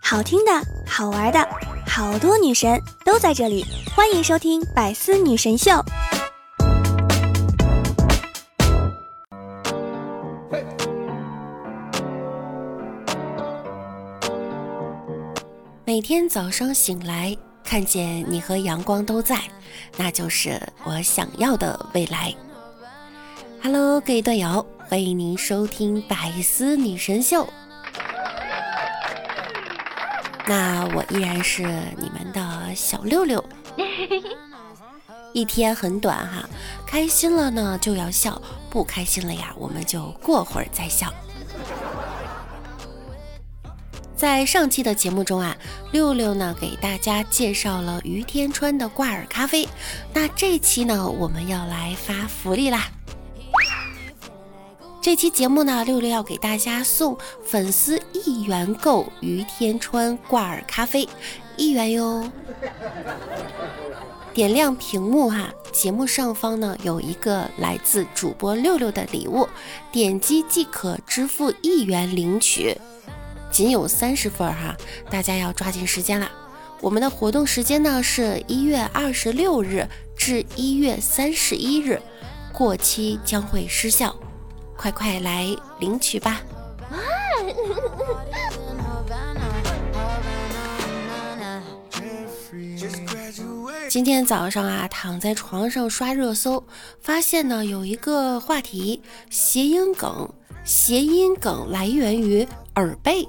好听的，好玩的，好多女神都在这里，欢迎收听《百思女神秀》。每天早上醒来，看见你和阳光都在，那就是我想要的未来。Hello，各位队友，欢迎您收听《百思女神秀》。那我依然是你们的小六六。一天很短哈，开心了呢就要笑，不开心了呀，我们就过会儿再笑。在上期的节目中啊，六六呢给大家介绍了于天川的挂耳咖啡。那这期呢，我们要来发福利啦！这期节目呢，六六要给大家送粉丝一元购于天川挂耳咖啡，一元哟。点亮屏幕哈，节目上方呢有一个来自主播六六的礼物，点击即可支付一元领取，仅有三十份哈，大家要抓紧时间啦。我们的活动时间呢是一月二十六日至一月三十一日，过期将会失效。快快来领取吧！今天早上啊，躺在床上刷热搜，发现呢有一个话题，谐音梗，谐音梗来源于耳背，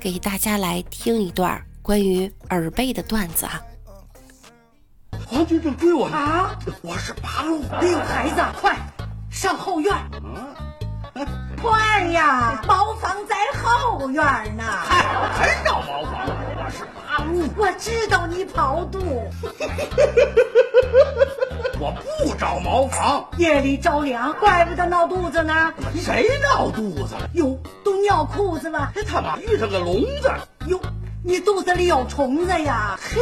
给大家来听一段关于耳背的段子啊。皇军正追我呢，啊！我是八路。哎呦，孩子，快！上后院，快呀！茅房在后院呢。嗨谁找茅房？我是八路。我知道你跑肚。我不找茅房。夜里着凉，怪不得闹肚子呢。谁闹肚子了？哟，都尿裤子了。这他妈遇上个聋子。哟。你肚子里有虫子呀？嘿，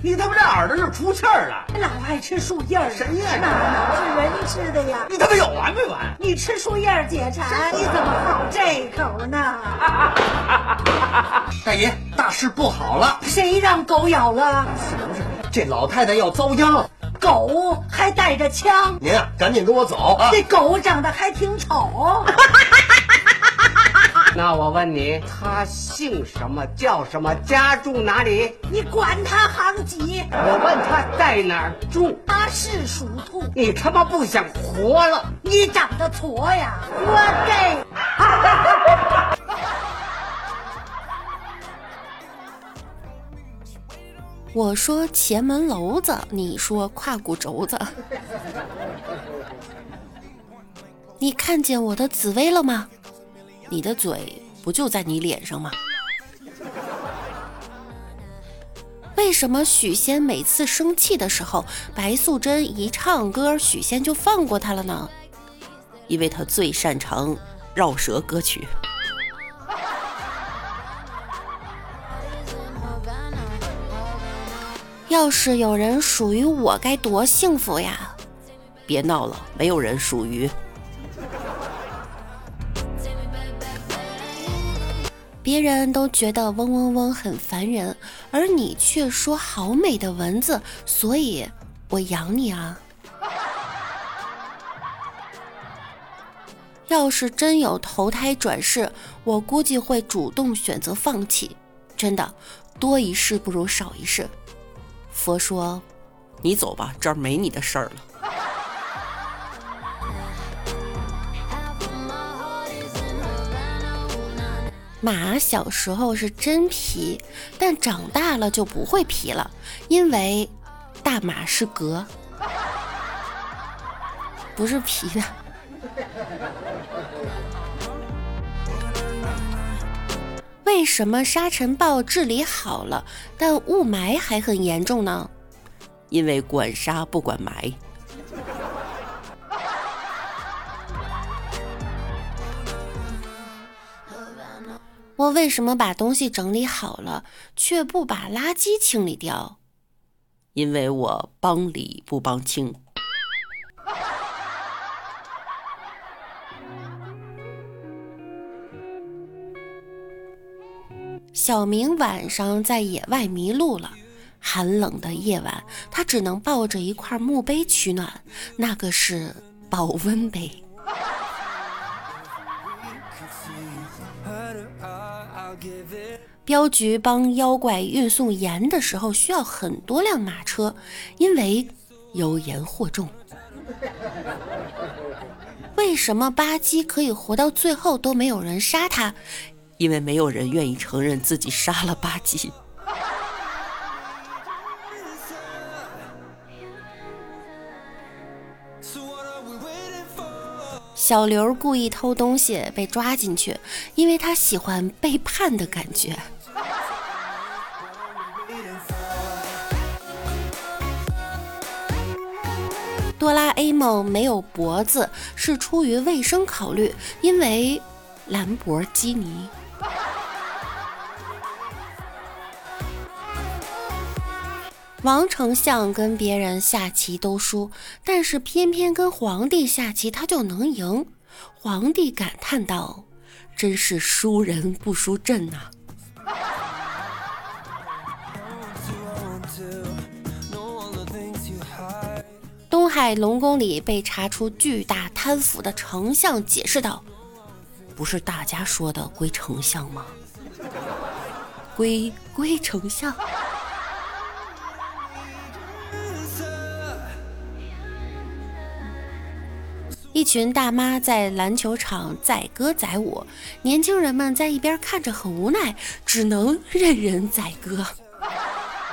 你他妈这耳朵是出气儿了？老爱吃树叶儿，谁呀？哪能是人吃的呀？你他妈有完没完？你吃树叶解馋，你怎么好这口呢？大爷，大事不好了！谁让狗咬了？不是，这老太太要遭殃。狗还带着枪？您啊，赶紧跟我走啊！这狗长得还挺丑。那我问你，他姓什么？叫什么？家住哪里？你管他行几？我问他在哪儿住。他是属兔。你他妈不想活了？你长得矬呀！我给。我说前门楼子，你说胯骨轴子。你看见我的紫薇了吗？你的嘴不就在你脸上吗？为什么许仙每次生气的时候，白素贞一唱歌，许仙就放过他了呢？因为他最擅长绕舌歌曲。要是有人属于我，该多幸福呀！别闹了，没有人属于。别人都觉得嗡嗡嗡很烦人，而你却说好美的蚊子，所以我养你啊！要是真有投胎转世，我估计会主动选择放弃。真的，多一事不如少一事。佛说：“你走吧，这儿没你的事儿了。”马小时候是真皮，但长大了就不会皮了，因为大马是革，不是皮的。为什么沙尘暴治理好了，但雾霾还很严重呢？因为管沙不管霾。我为什么把东西整理好了却不把垃圾清理掉？因为我帮理不帮亲小明晚上在野外迷路了寒冷的夜晚他只能抱着一块墓碑取暖那个是保温杯。镖局帮妖怪运送盐的时候，需要很多辆马车，因为油盐惑众。为什么巴基可以活到最后都没有人杀他？因为没有人愿意承认自己杀了巴基。小刘故意偷东西被抓进去，因为他喜欢背叛的感觉。哆啦 A 梦没有脖子是出于卫生考虑，因为兰博基尼。王丞相跟别人下棋都输，但是偏偏跟皇帝下棋他就能赢。皇帝感叹道：“真是输人不输阵呐！”东海龙宫里被查出巨大贪腐的丞相解释道：“不是大家说的归丞相吗？归归丞相。”一群大妈在篮球场载歌载舞，年轻人们在一边看着很无奈，只能任人宰割。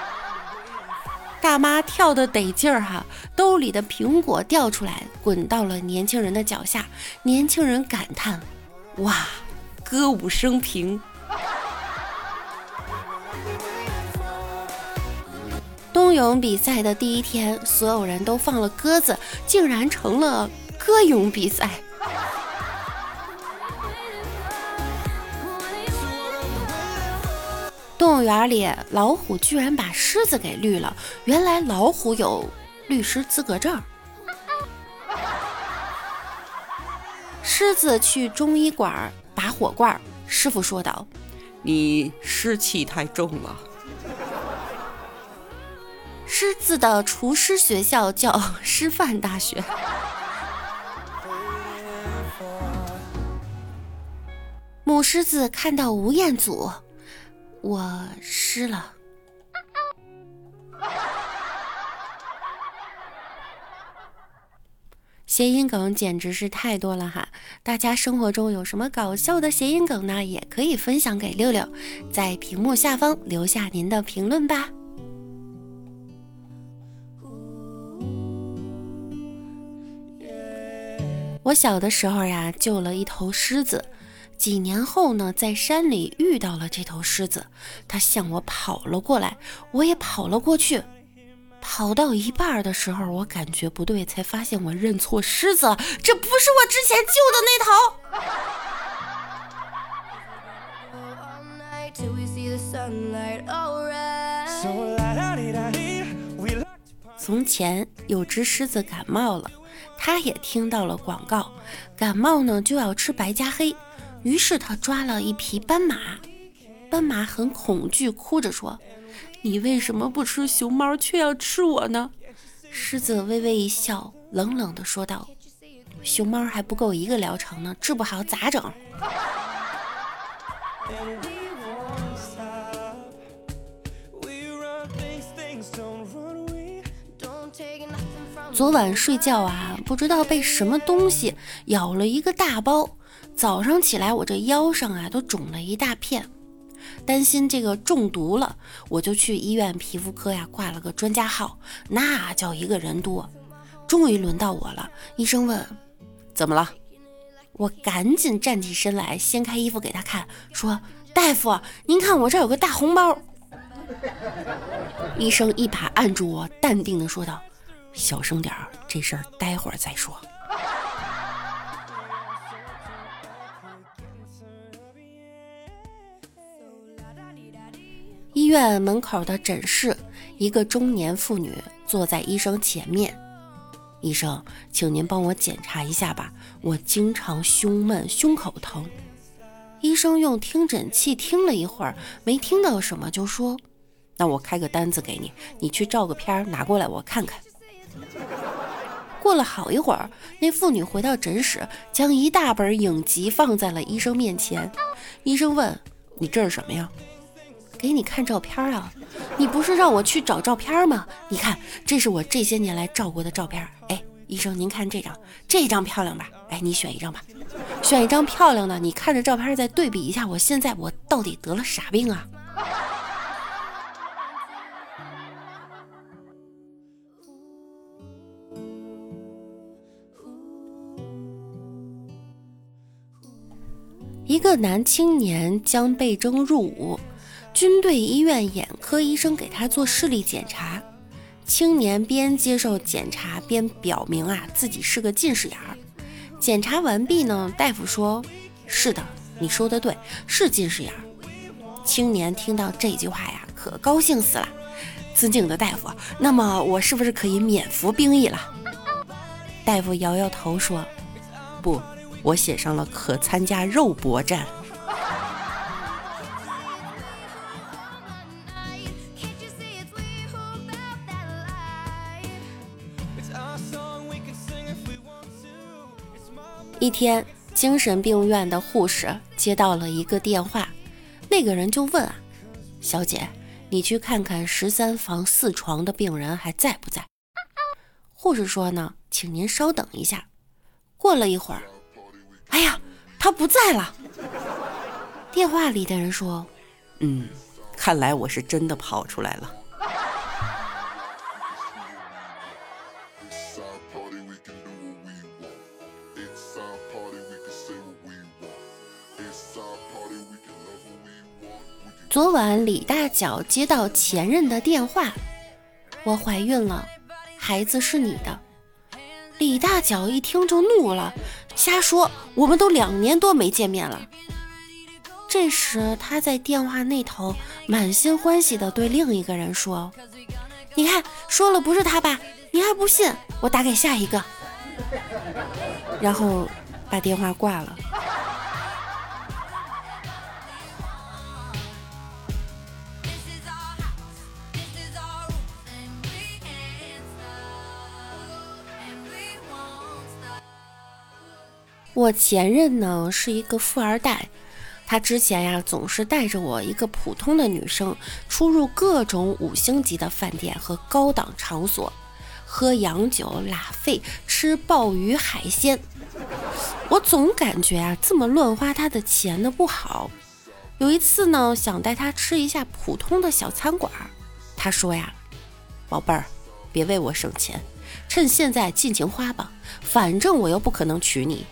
大妈跳的得劲儿哈，兜里的苹果掉出来，滚到了年轻人的脚下。年轻人感叹：“哇，歌舞升平。”冬泳比赛的第一天，所有人都放了鸽子，竟然成了。歌咏比赛，动物园里老虎居然把狮子给绿了。原来老虎有律师资格证。狮子去中医馆拔火罐，师傅说道：“你湿气太重了。”狮子的厨师学校叫师范大学。母狮子看到吴彦祖，我湿了。谐音梗简直是太多了哈！大家生活中有什么搞笑的谐音梗呢？也可以分享给六六，在屏幕下方留下您的评论吧。我小的时候呀，救了一头狮子。几年后呢，在山里遇到了这头狮子，它向我跑了过来，我也跑了过去。跑到一半的时候，我感觉不对，才发现我认错狮子了，这不是我之前救的那头。从前有只狮子感冒了，它也听到了广告，感冒呢就要吃白加黑。于是他抓了一匹斑马，斑马很恐惧，哭着说：“你为什么不吃熊猫，却要吃我呢？”狮子微微一笑，冷冷地说道：“熊猫还不够一个疗程呢，治不好咋整？”昨晚睡觉啊，不知道被什么东西咬了一个大包。早上起来，我这腰上啊都肿了一大片，担心这个中毒了，我就去医院皮肤科呀挂了个专家号，那叫一个人多。终于轮到我了，医生问怎么了，我赶紧站起身来，掀开衣服给他看，说大夫，您看我这有个大红包。医生一把按住我，淡定的说道：“小声点儿，这事儿待会儿再说。”院门口的诊室，一个中年妇女坐在医生前面。医生，请您帮我检查一下吧，我经常胸闷、胸口疼。医生用听诊器听了一会儿，没听到什么，就说：“那我开个单子给你，你去照个片拿过来，我看看。”过了好一会儿，那妇女回到诊室，将一大本影集放在了医生面前。医生问：“你这是什么呀？”“给你看照片啊！你不是让我去找照片吗？你看，这是我这些年来照过的照片。哎，医生，您看这张，这张漂亮吧？哎，你选一张吧，选一张漂亮的。你看着照片再对比一下，我现在我到底得了啥病啊？”一个男青年将被征入伍，军队医院眼科医生给他做视力检查。青年边接受检查边表明啊自己是个近视眼儿。检查完毕呢，大夫说：“是的，你说的对，是近视眼儿。”青年听到这句话呀，可高兴死了。尊敬的大夫，那么我是不是可以免服兵役了？大夫摇摇头说：“不。”我写上了可参加肉搏战。一天，精神病院的护士接到了一个电话，那个人就问啊：“小姐，你去看看十三房四床的病人还在不在？”护士说呢：“请您稍等一下。”过了一会儿。哎呀，他不在了。电话里的人说：“嗯，看来我是真的跑出来了。”昨晚李大脚接到前任的电话：“我怀孕了，孩子是你的。”李大脚一听就怒了。瞎说！我们都两年多没见面了。这时，他在电话那头满心欢喜地对另一个人说：“你看，说了不是他吧？你还不信？我打给下一个。”然后把电话挂了。我前任呢是一个富二代，他之前呀总是带着我一个普通的女生出入各种五星级的饭店和高档场所，喝洋酒、拉菲、吃鲍鱼海鲜。我总感觉啊这么乱花他的钱的不好。有一次呢想带他吃一下普通的小餐馆，他说呀：“宝贝儿，别为我省钱，趁现在尽情花吧，反正我又不可能娶你。”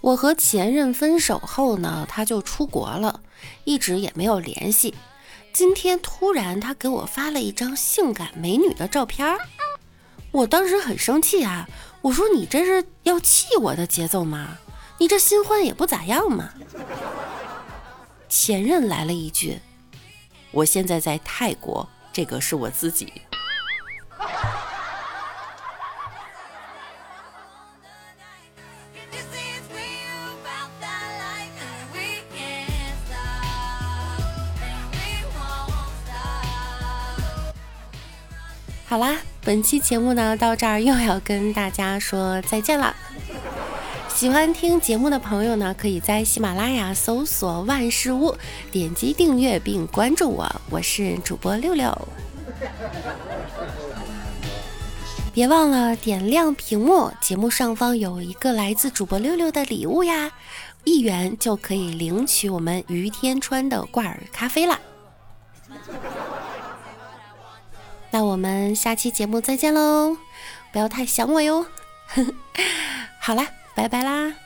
我和前任分手后呢，他就出国了，一直也没有联系。今天突然他给我发了一张性感美女的照片，我当时很生气啊！我说你这是要气我的节奏吗？你这新欢也不咋样嘛。前任来了一句：“我现在在泰国，这个是我自己。”好啦，本期节目呢到这儿又要跟大家说再见了。喜欢听节目的朋友呢，可以在喜马拉雅搜索“万事屋”，点击订阅并关注我。我是主播六六，别忘了点亮屏幕，节目上方有一个来自主播六六的礼物呀，一元就可以领取我们于天川的挂耳咖啡啦。那我们下期节目再见喽，不要太想我哟。好啦，拜拜啦。